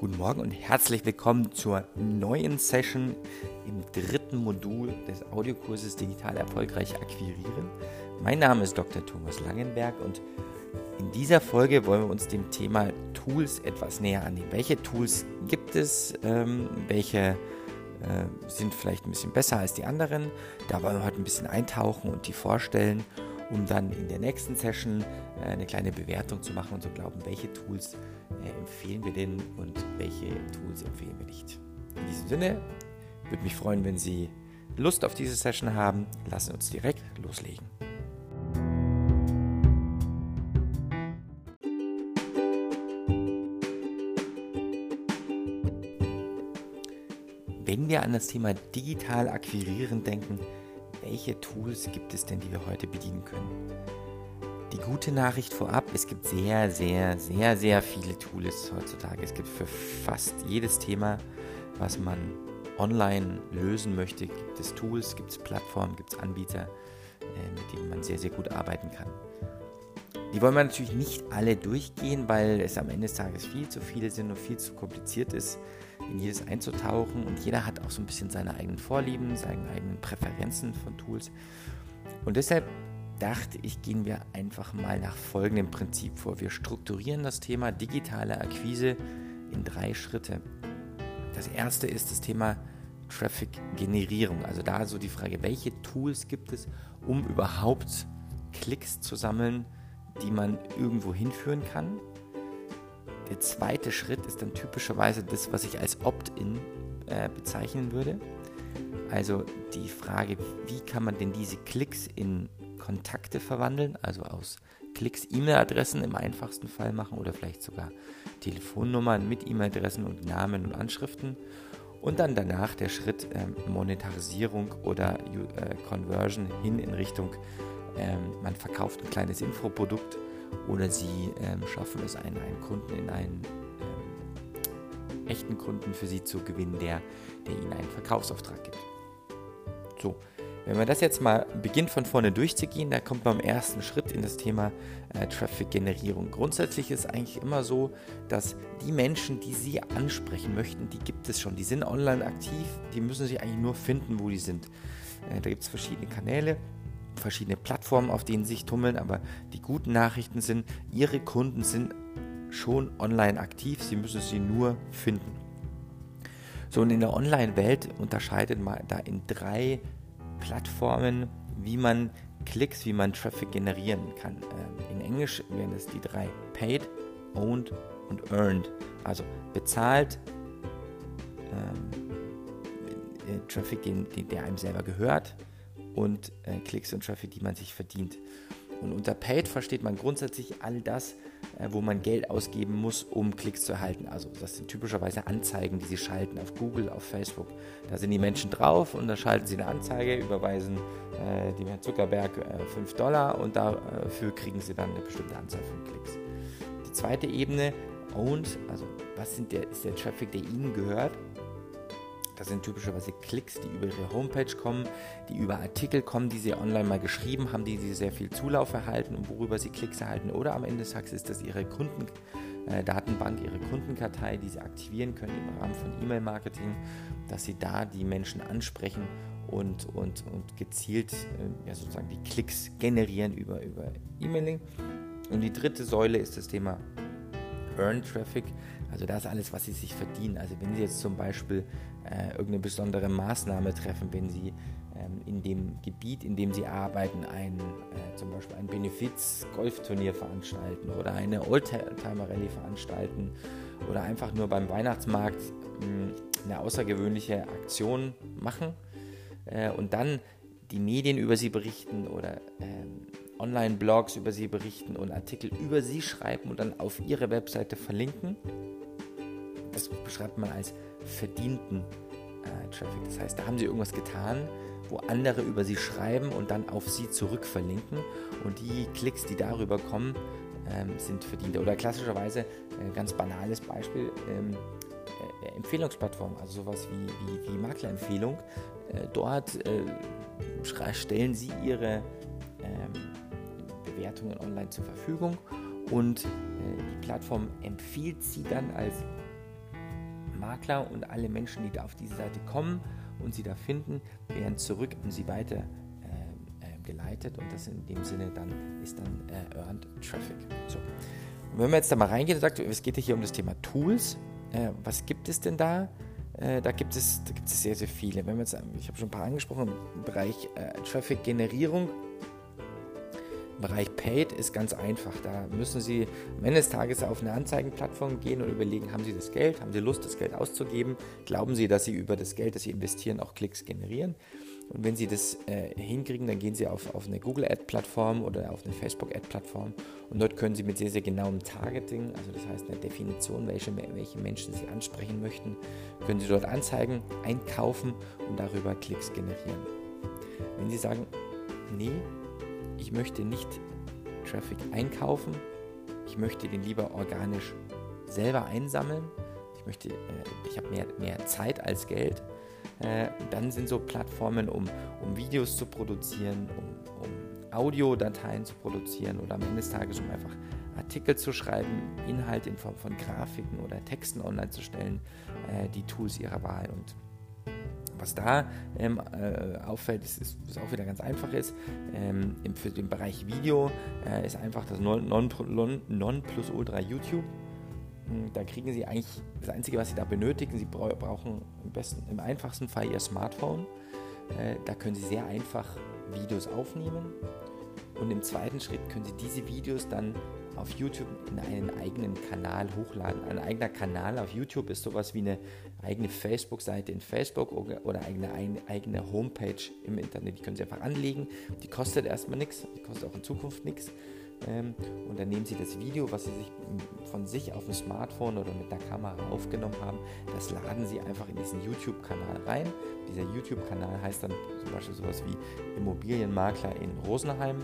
Guten Morgen und herzlich willkommen zur neuen Session im dritten Modul des Audiokurses Digital Erfolgreich Akquirieren. Mein Name ist Dr. Thomas Langenberg und in dieser Folge wollen wir uns dem Thema Tools etwas näher annehmen. Welche Tools gibt es? Ähm, welche äh, sind vielleicht ein bisschen besser als die anderen? Da wollen wir heute ein bisschen eintauchen und die vorstellen um dann in der nächsten Session eine kleine Bewertung zu machen und zu glauben, welche Tools äh, empfehlen wir denn und welche Tools empfehlen wir nicht. In diesem Sinne würde mich freuen, wenn Sie Lust auf diese Session haben. Lassen uns direkt loslegen. Wenn wir an das Thema digital akquirieren denken, welche Tools gibt es denn, die wir heute bedienen können? Gute Nachricht vorab, es gibt sehr, sehr, sehr, sehr viele Tools heutzutage. Es gibt für fast jedes Thema, was man online lösen möchte, gibt es Tools, gibt es Plattformen, gibt es Anbieter, äh, mit denen man sehr, sehr gut arbeiten kann. Die wollen wir natürlich nicht alle durchgehen, weil es am Ende des Tages viel zu viele sind und viel zu kompliziert ist in jedes einzutauchen und jeder hat auch so ein bisschen seine eigenen Vorlieben, seine eigenen Präferenzen von Tools. Und deshalb dachte ich, gehen wir einfach mal nach folgendem Prinzip vor. Wir strukturieren das Thema digitale Akquise in drei Schritte. Das erste ist das Thema Traffic-Generierung. Also da so die Frage, welche Tools gibt es, um überhaupt Klicks zu sammeln, die man irgendwo hinführen kann. Der zweite Schritt ist dann typischerweise das, was ich als Opt-in äh, bezeichnen würde. Also die Frage, wie kann man denn diese Klicks in Kontakte verwandeln, also aus Klicks E-Mail-Adressen im einfachsten Fall machen oder vielleicht sogar Telefonnummern mit E-Mail-Adressen und Namen und Anschriften. Und dann danach der Schritt äh, Monetarisierung oder äh, Conversion hin in Richtung, äh, man verkauft ein kleines Infoprodukt oder sie ähm, schaffen es, einen, einen, Kunden in einen ähm, echten Kunden für sie zu gewinnen, der, der ihnen einen Verkaufsauftrag gibt. So, wenn man das jetzt mal beginnt von vorne durchzugehen, da kommt man im ersten Schritt in das Thema äh, Traffic-Generierung. Grundsätzlich ist eigentlich immer so, dass die Menschen, die Sie ansprechen möchten, die gibt es schon. Die sind online aktiv, die müssen sich eigentlich nur finden, wo die sind. Äh, da gibt es verschiedene Kanäle verschiedene Plattformen, auf denen sie sich tummeln, aber die guten Nachrichten sind, ihre Kunden sind schon online aktiv, sie müssen sie nur finden. So, und in der Online-Welt unterscheidet man da in drei Plattformen, wie man Klicks, wie man Traffic generieren kann. Ähm, in Englisch wären es die drei Paid, Owned und Earned. Also bezahlt, ähm, äh, Traffic, den, der einem selber gehört, und äh, Klicks und Traffic, die man sich verdient. Und unter Paid versteht man grundsätzlich all das, wo man Geld ausgeben muss, um Klicks zu erhalten. Also das sind typischerweise Anzeigen, die sie schalten auf Google, auf Facebook. Da sind die Menschen drauf und da schalten sie eine Anzeige, überweisen äh, dem Herrn Zuckerberg äh, 5 Dollar und dafür kriegen sie dann eine bestimmte Anzahl von Klicks. Die zweite Ebene, Owned, also was der, ist der Traffic, der ihnen gehört? Das sind typischerweise Klicks, die über ihre Homepage kommen, die über Artikel kommen, die sie online mal geschrieben haben, die sie sehr viel Zulauf erhalten und worüber sie Klicks erhalten. Oder am Ende des Tages ist das ihre Kundendatenbank, äh, ihre Kundenkartei, die sie aktivieren können im Rahmen von E-Mail-Marketing, dass sie da die Menschen ansprechen und, und, und gezielt äh, ja, sozusagen die Klicks generieren über, über E-Mailing. Und die dritte Säule ist das Thema Earn Traffic. Also das alles, was sie sich verdienen. Also wenn sie jetzt zum Beispiel äh, irgendeine besondere Maßnahme treffen, wenn sie ähm, in dem Gebiet, in dem sie arbeiten, ein, äh, zum Beispiel ein Benefiz-Golfturnier veranstalten oder eine Oldtimer-Rallye veranstalten oder einfach nur beim Weihnachtsmarkt mh, hm, eine außergewöhnliche Aktion machen äh, und dann die Medien über sie berichten oder ähm, Online-Blogs über sie berichten und Artikel über sie schreiben und dann auf ihre Webseite verlinken. Das beschreibt man als verdienten äh, Traffic. Das heißt, da haben sie irgendwas getan, wo andere über sie schreiben und dann auf sie zurück verlinken. Und die Klicks, die darüber kommen, ähm, sind verdiente. Oder klassischerweise, äh, ganz banales Beispiel, ähm, äh, Empfehlungsplattform, also sowas wie, wie, wie Maklerempfehlung. Äh, dort äh, stellen sie ihre ähm, Bewertungen online zur Verfügung und äh, die Plattform empfiehlt sie dann als Makler und alle Menschen, die da auf diese Seite kommen und sie da finden, werden zurück an sie weiter äh, äh, geleitet und das in dem Sinne dann ist dann äh, Earned Traffic. So. Und wenn man jetzt da mal reingeht und sagt, es geht hier um das Thema Tools, äh, was gibt es denn da? Äh, da, gibt es, da gibt es sehr, sehr viele. Wenn wir jetzt, ich habe schon ein paar angesprochen, im Bereich äh, Traffic-Generierung Bereich Paid ist ganz einfach. Da müssen Sie am Ende des Tages auf eine Anzeigenplattform gehen und überlegen, haben Sie das Geld, haben Sie Lust, das Geld auszugeben? Glauben Sie, dass Sie über das Geld, das Sie investieren, auch Klicks generieren? Und wenn Sie das äh, hinkriegen, dann gehen Sie auf, auf eine Google Ad-Plattform oder auf eine Facebook Ad-Plattform und dort können Sie mit sehr, sehr genauem Targeting, also das heißt eine Definition, welche, welche Menschen Sie ansprechen möchten, können Sie dort Anzeigen einkaufen und darüber Klicks generieren. Wenn Sie sagen, nee, ich möchte nicht Traffic einkaufen, ich möchte den lieber organisch selber einsammeln, ich möchte, äh, ich habe mehr, mehr Zeit als Geld, äh, dann sind so Plattformen, um, um Videos zu produzieren, um, um Audiodateien zu produzieren oder am Ende des Tages, um einfach Artikel zu schreiben, Inhalt in Form von Grafiken oder Texten online zu stellen, äh, die Tools ihrer Wahl. Und was da ähm, äh, auffällt, ist, ist, was auch wieder ganz einfach ist, ähm, für den Bereich Video äh, ist einfach das Nonplusultra YouTube. Hm, da kriegen Sie eigentlich das Einzige, was Sie da benötigen. Sie brauchen im, besten, im einfachsten Fall Ihr Smartphone. Äh, da können Sie sehr einfach Videos aufnehmen. Und im zweiten Schritt können Sie diese Videos dann auf YouTube in einen eigenen Kanal hochladen. Ein eigener Kanal auf YouTube ist sowas wie eine eigene Facebook-Seite in Facebook oder eine eigene Homepage im Internet. Die können Sie einfach anlegen. Die kostet erstmal nichts, die kostet auch in Zukunft nichts. Ähm, und dann nehmen Sie das Video, was Sie sich von sich auf dem Smartphone oder mit der Kamera aufgenommen haben, das laden Sie einfach in diesen YouTube-Kanal rein. Dieser YouTube-Kanal heißt dann zum Beispiel sowas wie Immobilienmakler in Rosenheim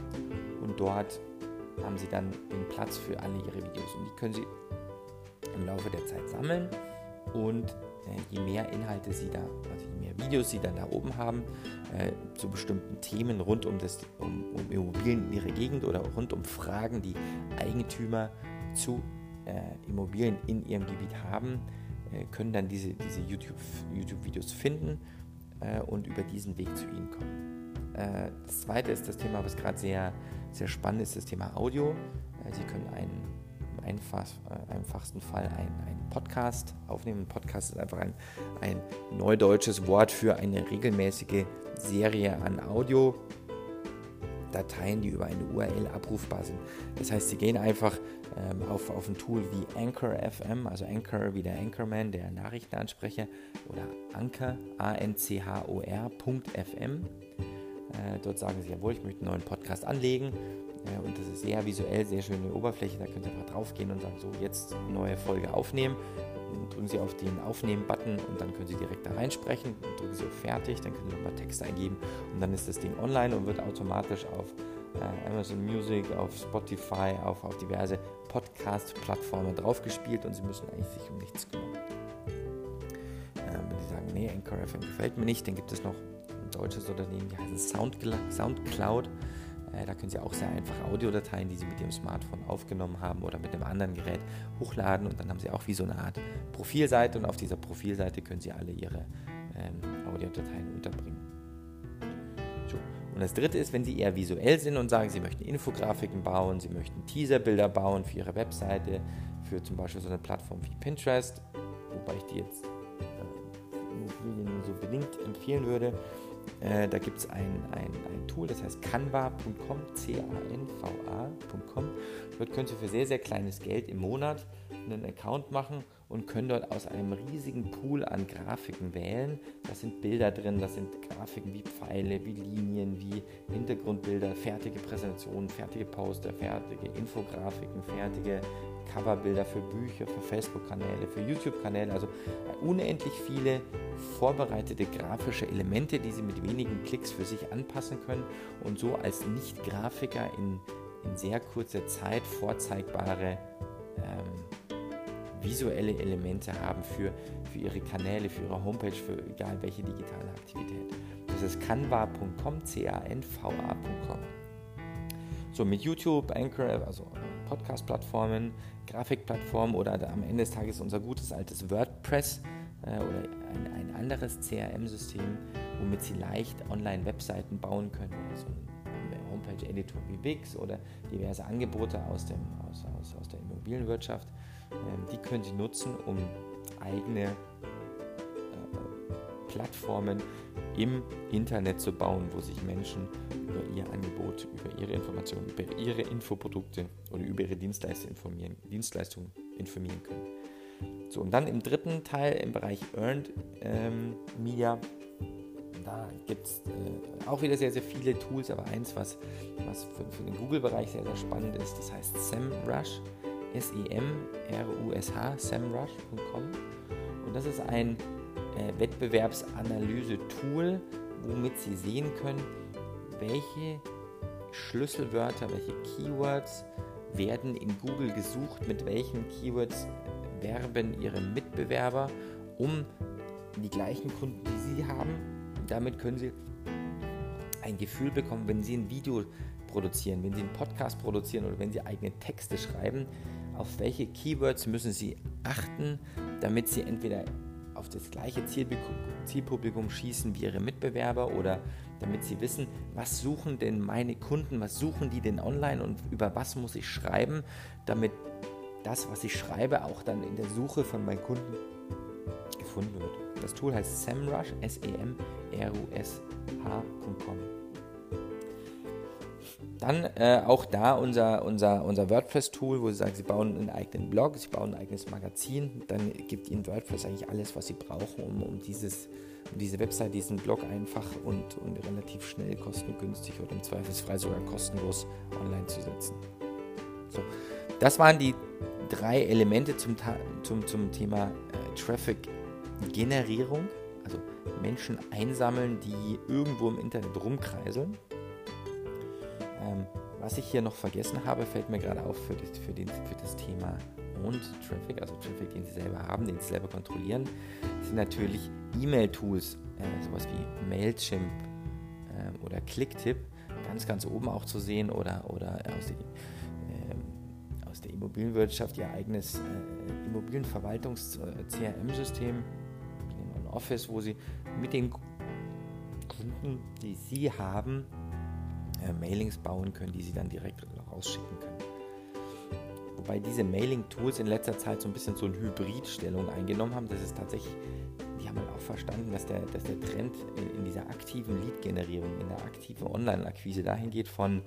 und dort haben Sie dann den Platz für alle Ihre Videos und die können Sie im Laufe der Zeit sammeln und äh, je mehr Inhalte Sie da, also je mehr Videos Sie dann da oben haben, äh, zu bestimmten Themen rund um, das, um, um Immobilien in Ihrer Gegend oder rund um Fragen, die Eigentümer zu äh, Immobilien in Ihrem Gebiet haben, äh, können dann diese, diese YouTube-Videos YouTube finden äh, und über diesen Weg zu Ihnen kommen. Äh, das zweite ist das Thema, was gerade sehr, sehr spannend ist, das Thema Audio. Sie können einen einfach, äh, einfachsten Fall einen Podcast aufnehmen. Ein Podcast ist einfach ein, ein neudeutsches Wort für eine regelmäßige Serie an Audio. Dateien, die über eine URL abrufbar sind. Das heißt, Sie gehen einfach ähm, auf, auf ein Tool wie Anchor FM, also Anchor wie der Anchorman, der Nachrichtenansprecher, oder Anchor, A-N-C-H-O-R.fm. Äh, dort sagen Sie, jawohl, ich möchte einen neuen Podcast anlegen ja, und das ist sehr visuell, sehr schöne Oberfläche. Da könnt ihr einfach drauf gehen und sagen, so jetzt neue Folge aufnehmen. Und drücken Sie auf den Aufnehmen-Button und dann können Sie direkt da reinsprechen. Und drücken Sie auf Fertig, dann können Sie nochmal Text eingeben und dann ist das Ding online und wird automatisch auf äh, Amazon Music, auf Spotify, auf, auf diverse Podcast-Plattformen draufgespielt und Sie müssen eigentlich sich um nichts kümmern. Äh, wenn Sie sagen, nee, Anchor FM gefällt mir nicht, dann gibt es noch deutsches Unternehmen, die heißen Soundcloud. Äh, da können Sie auch sehr einfach Audiodateien, die Sie mit Ihrem Smartphone aufgenommen haben oder mit einem anderen Gerät hochladen und dann haben Sie auch wie so eine Art Profilseite und auf dieser Profilseite können Sie alle Ihre ähm, Audiodateien unterbringen. So. Und das dritte ist, wenn Sie eher visuell sind und sagen, Sie möchten Infografiken bauen, Sie möchten Teaserbilder bauen für Ihre Webseite, für zum Beispiel so eine Plattform wie Pinterest, wobei ich die jetzt äh, Immobilien so bedingt empfehlen würde, äh, da gibt es ein, ein, ein Tool, das heißt canva.com, C-A-N-V-A.com. Dort könnt ihr für sehr, sehr kleines Geld im Monat einen Account machen und können dort aus einem riesigen Pool an Grafiken wählen. Da sind Bilder drin, da sind Grafiken wie Pfeile, wie Linien, wie Hintergrundbilder, fertige Präsentationen, fertige Poster, fertige Infografiken, fertige Coverbilder für Bücher, für Facebook-Kanäle, für YouTube-Kanäle. Also unendlich viele vorbereitete grafische Elemente, die Sie mit wenigen Klicks für sich anpassen können und so als Nicht-Grafiker in, in sehr kurzer Zeit vorzeigbare ähm, visuelle Elemente haben für, für ihre Kanäle, für ihre Homepage, für egal welche digitale Aktivität. Das ist canva.com, C-A-N-V-A.com. So, mit YouTube, Anchor, also Podcast-Plattformen, Grafikplattformen oder am Ende des Tages unser gutes altes WordPress äh, oder ein, ein anderes CRM-System, womit Sie leicht Online-Webseiten bauen können. So ein Homepage-Editor wie Wix oder diverse Angebote aus, dem, aus, aus, aus der Immobilienwirtschaft. Ähm, die können Sie nutzen, um eigene äh, Plattformen im Internet zu bauen, wo sich Menschen über ihr Angebot, über ihre Informationen, über ihre Infoprodukte oder über ihre Dienstleistungen informieren, Dienstleistungen informieren können. So, und dann im dritten Teil im Bereich Earned ähm, Media, da gibt es äh, auch wieder sehr, sehr viele Tools, aber eins, was, was für, für den Google-Bereich sehr, sehr spannend ist, das heißt SEMrush, S-E-M-R-U-S-H, semrush.com. Und das ist ein äh, Wettbewerbsanalyse-Tool, womit Sie sehen können, welche Schlüsselwörter, welche Keywords werden in Google gesucht, mit welchen Keywords werben Ihre Mitbewerber um die gleichen Kunden, die Sie haben. Damit können Sie ein Gefühl bekommen, wenn Sie ein Video produzieren, wenn Sie einen Podcast produzieren oder wenn Sie eigene Texte schreiben, auf welche Keywords müssen Sie achten, damit Sie entweder auf das gleiche Zielpublikum schießen wie Ihre Mitbewerber oder damit Sie wissen, was suchen denn meine Kunden, was suchen die denn online und über was muss ich schreiben, damit das, was ich schreibe, auch dann in der Suche von meinen Kunden gefunden wird. Das Tool heißt SEMrush, S-E-M-R-U-S-H.com. Dann äh, auch da unser, unser, unser WordPress-Tool, wo Sie sagen, Sie bauen einen eigenen Blog, Sie bauen ein eigenes Magazin. Dann gibt Ihnen WordPress eigentlich alles, was Sie brauchen, um, um, dieses, um diese Website, diesen Blog einfach und, und relativ schnell, kostengünstig oder im Zweifelsfrei sogar kostenlos online zu setzen. So, das waren die drei Elemente zum, zum, zum Thema äh, Traffic-Generierung, also Menschen einsammeln, die irgendwo im Internet rumkreiseln. Ähm, was ich hier noch vergessen habe, fällt mir gerade auf für das, für, den, für das Thema Owned Traffic, also Traffic, den Sie selber haben, den Sie selber kontrollieren, sind natürlich E-Mail-Tools, äh, sowas wie Mailchimp äh, oder Clicktip, ganz, ganz oben auch zu sehen oder, oder aus, die, äh, aus der Immobilienwirtschaft ihr eigenes äh, Immobilienverwaltungs-CRM-System, ein Office, wo Sie mit den Kunden, die Sie haben, äh, Mailings bauen können, die sie dann direkt rausschicken können. Wobei diese Mailing-Tools in letzter Zeit so ein bisschen so eine Hybridstellung eingenommen haben. Das ist tatsächlich, die haben halt auch verstanden, dass der, dass der Trend in, dieser aktiven Lead-Generierung, in der aktiven Online-Akquise dahin geht von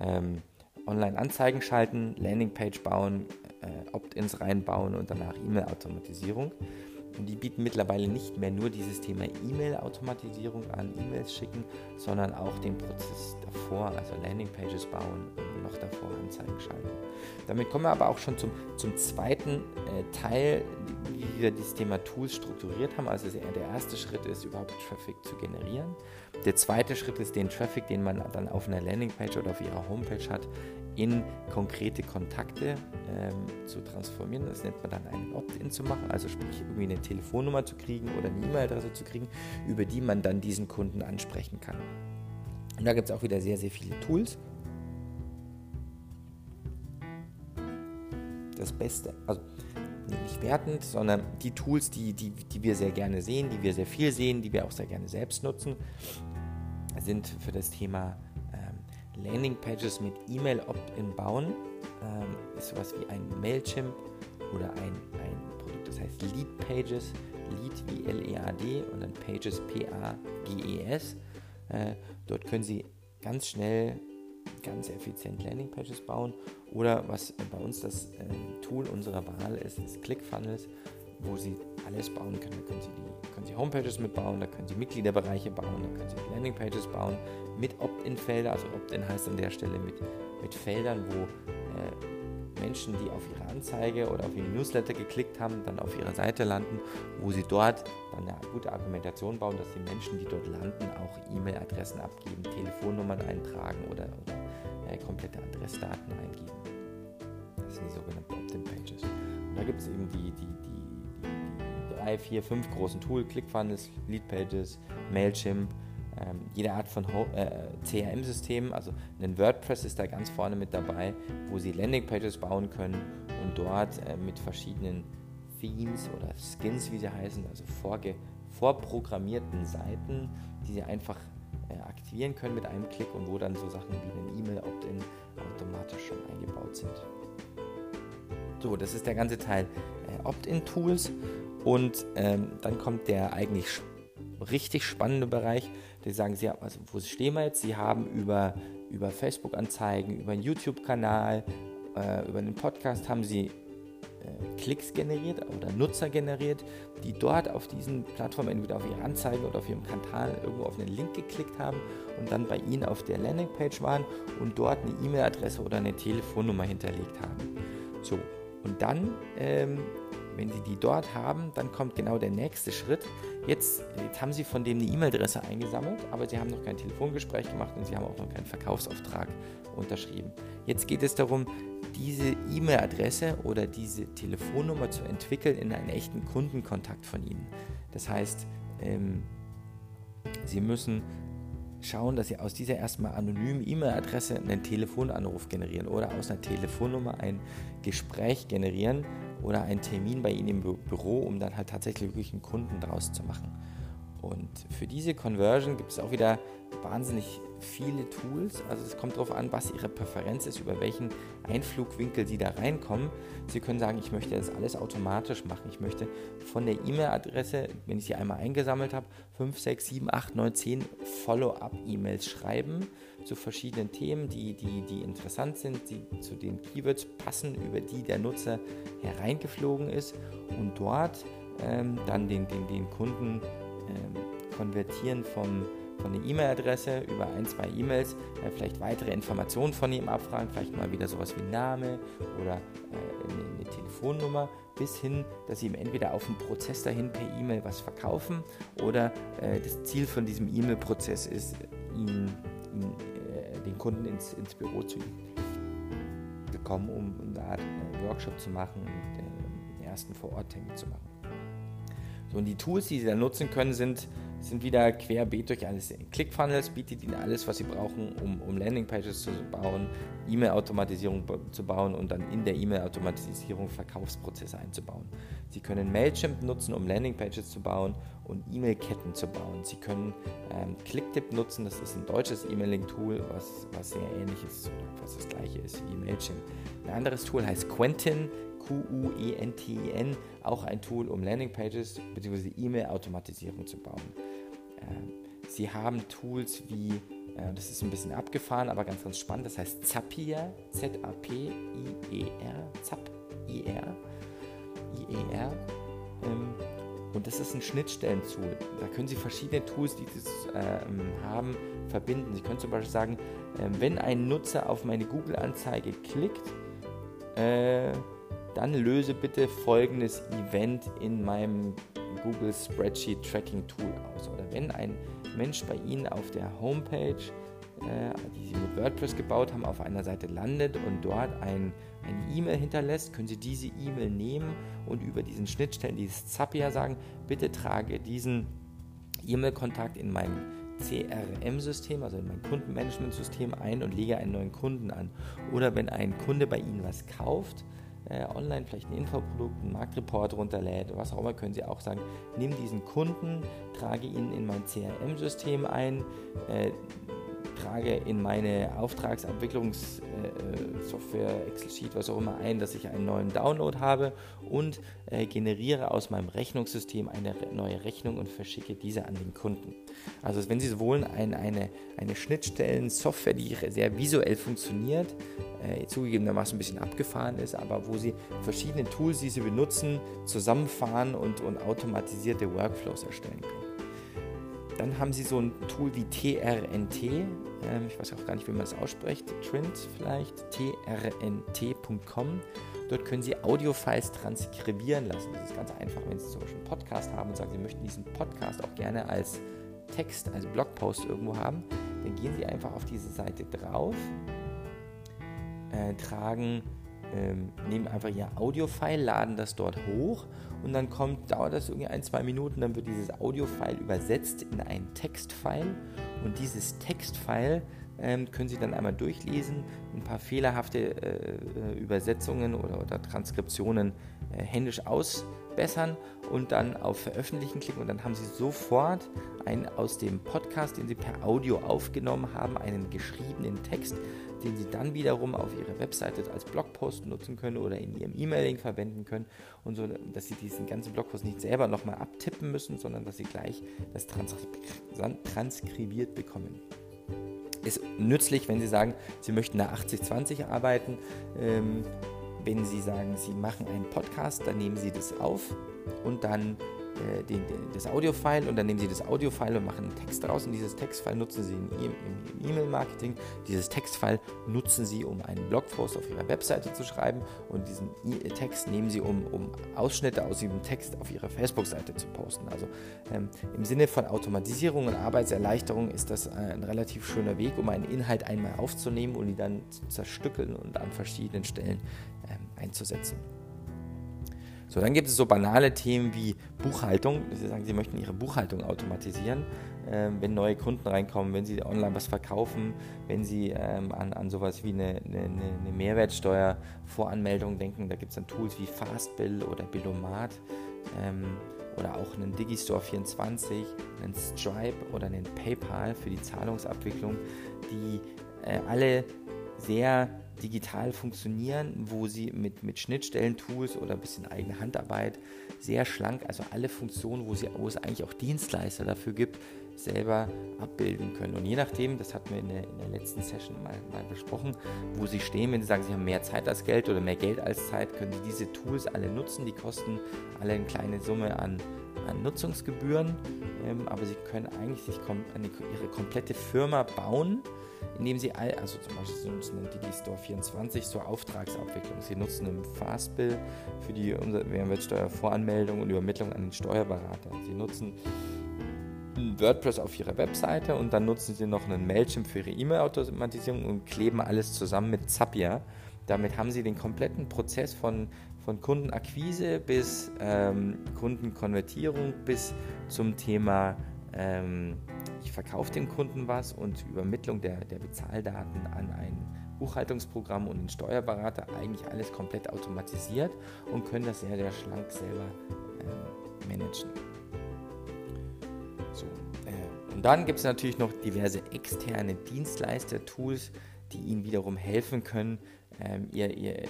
ähm, Online-Anzeigen schalten, Landingpage bauen, äh, Opt-ins reinbauen und danach E-Mail-Automatisierung. Und die bieten mittlerweile nicht mehr nur dieses Thema E-Mail-Automatisierung an, E-Mails schicken, sondern auch den Prozess davor, also Landingpages bauen und noch davor Anzeigen schalten. Damit kommen wir aber auch schon zum, zum zweiten äh, Teil, wie wir dieses Thema Tools strukturiert haben. Also der erste Schritt ist überhaupt Traffic zu generieren. Der zweite Schritt ist den Traffic, den man dann auf einer Landingpage oder auf ihrer Homepage hat, in konkrete Kontakte ähm, zu transformieren. Das nennt man dann einen Opt-in zu machen, also sprich irgendwie eine Telefonnummer zu kriegen oder eine E-Mail-Adresse zu kriegen, über die man dann diesen Kunden ansprechen kann. Und da gibt es auch wieder sehr, sehr viele Tools. Das Beste, also nicht wertend, sondern die Tools, die, die, die wir sehr gerne sehen, die wir sehr viel sehen, die wir auch sehr gerne selbst nutzen, sind für das Thema Landingpages mit E-Mail Opt-in bauen, ähm, ist sowas wie ein Mailchimp oder ein, ein Produkt, das heißt Lead Pages, Lead wie L-E-A-D und dann Pages P-A-G-E-S. Äh, dort können Sie ganz schnell, ganz effizient Landingpages bauen. Oder was bei uns das äh, Tool unserer Wahl ist, ist ClickFunnels, wo Sie alles bauen können. Da können Sie, die, können Sie Homepages mitbauen, da können Sie Mitgliederbereiche bauen, da können Sie Landingpages bauen mit Opt-in-Felder. Also Opt-in heißt an der Stelle mit, mit Feldern, wo äh, Menschen, die auf ihre Anzeige oder auf ihre Newsletter geklickt haben, dann auf ihrer Seite landen, wo sie dort dann eine gute Argumentation bauen, dass die Menschen, die dort landen, auch E-Mail-Adressen abgeben, Telefonnummern eintragen oder, oder äh, komplette Adressdaten eingeben. Das sind die sogenannten Opt-in-Pages. Und da gibt es eben die, die drei, vier, fünf großen Tools, ClickFunnels, Leadpages, Mailchimp, ähm, jede Art von äh, CRM-System, also ein WordPress ist da ganz vorne mit dabei, wo Sie Landingpages bauen können und dort äh, mit verschiedenen Themes oder Skins, wie sie heißen, also vorge vorprogrammierten Seiten, die Sie einfach äh, aktivieren können mit einem Klick und wo dann so Sachen wie ein E-Mail-Opt-in automatisch schon eingebaut sind. So, das ist der ganze Teil Opt-in-Tools und ähm, dann kommt der eigentlich richtig spannende Bereich, die sagen, sie haben, also wo stehen wir jetzt? Sie haben über, über Facebook-Anzeigen, über einen YouTube-Kanal, äh, über einen Podcast haben sie äh, Klicks generiert oder Nutzer generiert, die dort auf diesen Plattformen entweder auf ihre Anzeigen oder auf ihrem Kanal irgendwo auf einen Link geklickt haben und dann bei ihnen auf der Landingpage waren und dort eine E-Mail-Adresse oder eine Telefonnummer hinterlegt haben. So, und dann ähm, wenn Sie die dort haben, dann kommt genau der nächste Schritt. Jetzt, jetzt haben Sie von dem eine E-Mail-Adresse eingesammelt, aber Sie haben noch kein Telefongespräch gemacht und Sie haben auch noch keinen Verkaufsauftrag unterschrieben. Jetzt geht es darum, diese E-Mail-Adresse oder diese Telefonnummer zu entwickeln in einen echten Kundenkontakt von Ihnen. Das heißt, ähm, Sie müssen schauen, dass Sie aus dieser erstmal anonymen E-Mail-Adresse einen Telefonanruf generieren oder aus einer Telefonnummer ein Gespräch generieren oder einen Termin bei Ihnen im Büro, um dann halt tatsächlich wirklich einen Kunden draus zu machen. Und für diese Conversion gibt es auch wieder wahnsinnig viele Tools. Also es kommt darauf an, was Ihre Präferenz ist, über welchen Einflugwinkel Sie da reinkommen. Sie können sagen, ich möchte das alles automatisch machen. Ich möchte von der E-Mail-Adresse, wenn ich sie einmal eingesammelt habe, 5, 6, 7, 8, 9, 10 Follow-up-E-Mails schreiben zu verschiedenen Themen, die, die, die interessant sind, die zu den Keywords passen, über die der Nutzer hereingeflogen ist und dort ähm, dann den, den, den Kunden konvertieren vom, von der E-Mail-Adresse über ein, zwei E-Mails, äh, vielleicht weitere Informationen von ihm abfragen, vielleicht mal wieder sowas wie Name oder äh, eine, eine, Telefonnummer, bis hin, dass sie ihm entweder auf dem Prozess dahin per E-Mail was verkaufen oder äh, das Ziel von diesem E-Mail-Prozess ist, ihn, ihn äh, den Kunden ins, ins Büro zu bekommen, um eine Art äh, Workshop zu machen und äh, den ersten Vor-Ort-Termin zu machen. So, und die Tools, die Sie da nutzen können, sind, sind wieder querbeet durch alles. ClickFunnels bietet Ihnen alles, was Sie brauchen, um, um Landingpages zu bauen, E-Mail-Automatisierung zu bauen und dann in der E-Mail-Automatisierung Verkaufsprozesse einzubauen. Sie können Mailchimp nutzen, um Landingpages zu bauen und E-Mail-Ketten zu bauen. Sie können ähm, Clicktip nutzen, das ist ein deutsches E-Mailing-Tool, was, was sehr ähnlich ist, was das gleiche ist wie Mailchimp. Ein anderes Tool heißt Quentin, Q-U-E-N-T-I-N, auch ein Tool, um Landingpages bzw. E-Mail-Automatisierung zu bauen. Ähm, sie haben Tools wie, äh, das ist ein bisschen abgefahren, aber ganz, ganz spannend, das heißt Zapier, Z-A-P-I-E-R, Zap, I-R, I-E-R. Ähm, und das ist ein Schnittstellen-Tool. Da können Sie verschiedene Tools, die das ähm, haben, verbinden. Sie können zum Beispiel sagen, äh, wenn ein Nutzer auf meine Google-Anzeige klickt, äh, dann löse bitte folgendes Event in meinem Google Spreadsheet Tracking Tool aus. Oder wenn ein Mensch bei Ihnen auf der Homepage, äh, die Sie mit WordPress gebaut haben, auf einer Seite landet und dort ein, eine E-Mail hinterlässt, können Sie diese E-Mail nehmen und über diesen Schnittstellen, dieses Zapier sagen, bitte trage diesen E-Mail-Kontakt in meinem CRM-System, also in mein Kundenmanagement-System ein und lege einen neuen Kunden an. Oder wenn ein Kunde bei Ihnen was kauft, äh, online vielleicht ein Infoprodukt, einen Marktreport runterlädt, was auch immer, können Sie auch sagen, nimm diesen Kunden, trage ihn in mein CRM-System ein, äh, trage in meine Auftragsabwicklungssoftware, äh, Excel-Sheet, was auch immer ein, dass ich einen neuen Download habe und äh, generiere aus meinem Rechnungssystem eine neue Rechnung und verschicke diese an den Kunden. Also wenn Sie so wollen, ein, eine, eine Schnittstellen-Software, die sehr visuell funktioniert, äh, zugegebenermaßen ein bisschen abgefahren ist, aber wo Sie verschiedene Tools, die Sie benutzen, zusammenfahren und, und automatisierte Workflows erstellen können. Dann haben sie so ein Tool wie TRNT. Ähm, ich weiß auch gar nicht, wie man das ausspricht. Trint vielleicht. trnt.com. Dort können Sie Audiofiles transkribieren lassen. Das ist ganz einfach, wenn Sie zum Beispiel einen Podcast haben und sagen, Sie möchten diesen Podcast auch gerne als Text, als Blogpost irgendwo haben. Dann gehen Sie einfach auf diese Seite drauf, äh, tragen ähm, nehmen einfach ihr Audio-File, laden das dort hoch und dann kommt, dauert das irgendwie ein, zwei Minuten, dann wird dieses Audio-File übersetzt in ein Text-File. Und dieses Text-File ähm, können Sie dann einmal durchlesen, ein paar fehlerhafte äh, äh Übersetzungen oder, oder Transkriptionen äh, händisch aus, ausbessern und dann auf Veröffentlichen klicken und dann haben Sie sofort einen aus dem Podcast, den Sie per Audio aufgenommen haben, einen geschriebenen Text, den Sie dann wiederum auf Ihrer Webseite als Blogpost nutzen können oder in Ihrem E-Mailing verwenden können und so, dass Sie diesen ganzen Blogpost nicht selber nochmal abtippen müssen, sondern dass Sie gleich das transkribiert bekommen ist nützlich, wenn Sie sagen, Sie möchten nach 80-20 arbeiten. Ähm, wenn Sie sagen, Sie machen einen Podcast, dann nehmen Sie das auf und dann äh, den, das Audio-File und dann nehmen Sie das Audio-File und machen einen Text daraus und dieses Textfile nutzen Sie im E-Mail-Marketing. Dieses Textfile nutzen Sie, um einen Blogpost auf Ihrer Webseite zu schreiben und diesen e Text nehmen Sie, um, um, Ausschnitte aus diesem Text auf Ihrer Facebook-Seite zu posten. Also ähm, im Sinne von Automatisierung und Arbeitserleichterung ist das ein relativ schöner Weg, um einen Inhalt einmal aufzunehmen und ihn dann zu zerstückeln und an verschiedenen Stellen ähm, einzusetzen. So, dann gibt es so banale Themen wie Buchhaltung. Sie sagen, Sie möchten Ihre Buchhaltung automatisieren, ähm, wenn neue Kunden reinkommen, wenn Sie online was verkaufen, wenn Sie ähm, an, an sowas wie eine, eine, eine Mehrwertsteuervoranmeldung denken. Da gibt es dann Tools wie Fastbill oder Billomat ähm, oder auch einen Digistore 24, einen Stripe oder einen PayPal für die Zahlungsabwicklung, die äh, alle sehr digital funktionieren, wo sie mit, mit Schnittstellen-Tools oder ein bisschen eigene Handarbeit sehr schlank, also alle Funktionen, wo, sie, wo es eigentlich auch Dienstleister dafür gibt, selber abbilden können. Und je nachdem, das hatten wir in der, in der letzten Session mal, mal, besprochen, wo sie stehen, wenn sie sagen, sie haben mehr Zeit als Geld oder mehr Geld als Zeit, können sie diese Tools alle nutzen. Die kosten alle eine kleine Summe an, an Nutzungsgebühren, ähm, aber sie können eigentlich sich kom ihre komplette Firma bauen indem sie all, also zum Beispiel sie nutzen den Digistore 24 zur Auftragsabwicklung. Sie nutzen einen Fastbill für die Mehrwertsteuervoranmeldung und Übermittlung an den Steuerberater. Sie nutzen WordPress auf ihrer Webseite und dann nutzen sie noch einen Mailchimp für ihre E-Mail-Automatisierung und kleben alles zusammen mit Zapier. Damit haben sie den kompletten Prozess von, von Kundenakquise bis ähm, Kundenkonvertierung bis zum Thema ähm, ich verkaufe dem Kunden was und Übermittlung der, der Bezahldaten an ein Buchhaltungsprogramm und den Steuerberater eigentlich alles komplett automatisiert und können das sehr, sehr schlank selber äh, managen. So, äh, und dann gibt es natürlich noch diverse externe Dienstleister-Tools, die Ihnen wiederum helfen können, ähm, ihr, ihr, ihr,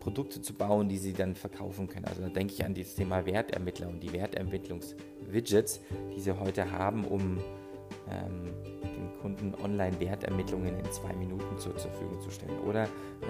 Produkte zu bauen, die Sie dann verkaufen können. Also da denke ich an das Thema Wertermittler und die Wertermittlungs-Widgets, die Sie heute haben, um ähm, den Kunden Online-Wertermittlungen in zwei Minuten zur, Verfügung zu stellen. Oder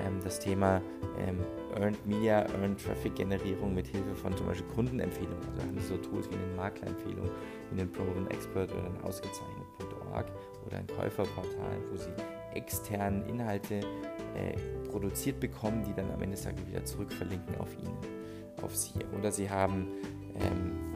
ähm, das Thema ähm, Earned Media, Earned Traffic Generierung mit Hilfe von zum Beispiel Kundenempfehlungen. Also haben Sie so Tools wie eine Maklerempfehlung, wie einen Proven Expert oder ein ausgezeichnet.org oder ein Käuferportal, wo Sie externen Inhalte äh, produziert bekommen, die dann am Ende des Tages wieder zurückverlinken auf Ihnen, auf Sie. Oder Sie haben ähm,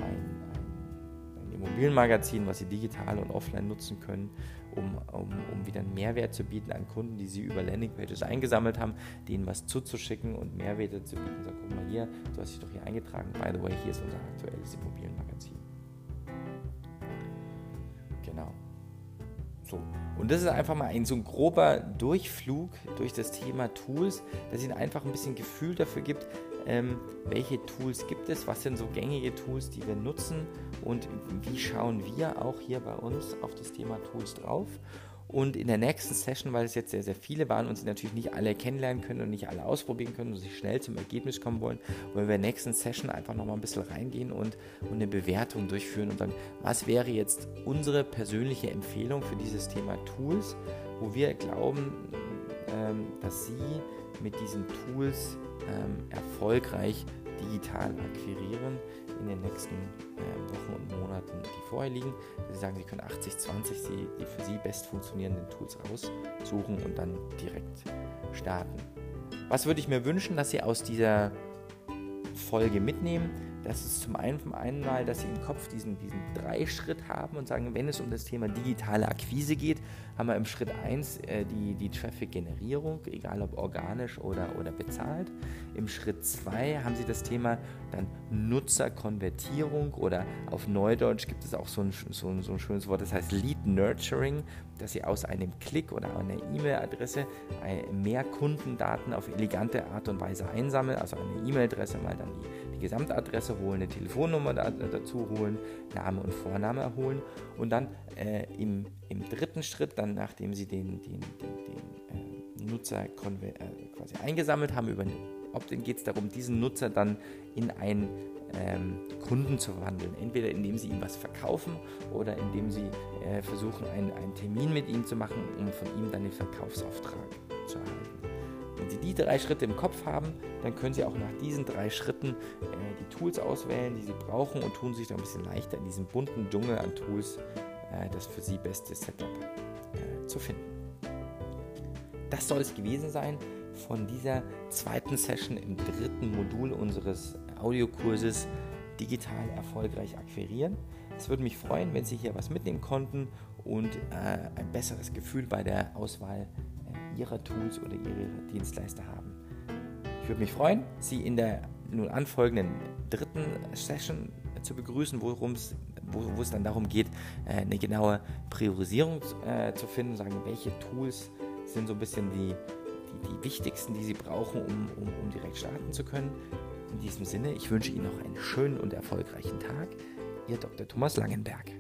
ein Immobilienmagazin, was Sie digital und offline nutzen können, um, um, um wieder einen Mehrwert zu bieten an Kunden, die Sie über Landingpages eingesammelt haben, denen was zuzuschicken und Mehrwerte zu bieten. Sag, guck mal hier, du hast dich doch hier eingetragen. By the way, hier ist unser aktuelles Immobilienmagazin. Genau. So. Und das ist einfach mal ein so ein grober Durchflug durch das Thema Tools, dass Ihnen einfach ein bisschen Gefühl dafür gibt, ähm, welche Tools gibt es, was sind so gängige Tools, die wir nutzen und wie schauen wir auch hier bei uns auf das Thema Tools drauf. Und in der nächsten Session, weil es jetzt sehr, sehr viele waren und sie natürlich nicht alle kennenlernen können und nicht alle ausprobieren können und sich schnell zum Ergebnis kommen wollen, wollen wir in der nächsten Session einfach nochmal ein bisschen reingehen und, und eine Bewertung durchführen und dann, was wäre jetzt unsere persönliche Empfehlung für dieses Thema Tools, wo wir glauben, ähm, dass Sie mit diesen Tools ähm, erfolgreich digital akquirieren in den nächsten äh, Wochen und Monaten, die vorher liegen. Sie sagen, Sie können 80-20 die für Sie best funktionierenden Tools raussuchen und dann direkt starten. Was würde ich mir wünschen, dass Sie aus dieser Folge mitnehmen? Das ist zum einen einmal, dass Sie im Kopf diesen, diesen Drei-Schritt haben und sagen, wenn es um das Thema digitale Akquise geht, haben wir im Schritt 1 äh, die, die Traffic-Generierung, egal ob organisch oder, oder bezahlt. Im Schritt 2 haben Sie das Thema dann Nutzerkonvertierung oder auf Neudeutsch gibt es auch so ein, so, so ein schönes Wort, das heißt Lead Nurturing, dass Sie aus einem Klick oder einer E-Mail-Adresse mehr Kundendaten auf elegante Art und Weise einsammeln, also eine E-Mail-Adresse mal dann die, die, Gesamtadresse holen, eine Telefonnummer da, dazu holen, Name und Vorname erholen und dann äh, im, im, dritten Schritt, dann nachdem Sie den, den, den, den äh, Nutzer äh, quasi eingesammelt haben über Opt-in, geht es darum, diesen Nutzer dann in ein ähm, Kunden zu verwandeln. Entweder indem sie ihm was verkaufen oder indem sie äh, versuchen, einen, einen Termin mit ihm zu machen, um von ihm dann den Verkaufsauftrag zu erhalten. Wenn Sie die drei Schritte im Kopf haben, dann können Sie auch nach diesen drei Schritten äh, die Tools auswählen, die Sie brauchen und tun sich dann ein bisschen leichter in diesem bunten Dschungel an Tools das für Sie beste Setup äh, zu finden. Das soll es gewesen sein von dieser zweiten Session im dritten Modul unseres Audiokurses digital erfolgreich akquirieren. Es würde mich freuen, wenn Sie hier was mitnehmen konnten und äh, ein besseres Gefühl bei der Auswahl äh, Ihrer Tools oder Ihrer Dienstleister haben. Ich würde mich freuen, Sie in der nun anfolgenden dritten Session zu begrüßen, worum es wo, wo, es dann darum geht, äh, eine genaue Priorisierung äh, zu finden, sagen, welche Tools sind so ein bisschen die, die, die wichtigsten, die Sie brauchen, um, um, um direkt starten zu können. In diesem Sinne, ich wünsche Ihnen noch einen schönen und erfolgreichen Tag. Ihr Dr. Thomas Langenberg.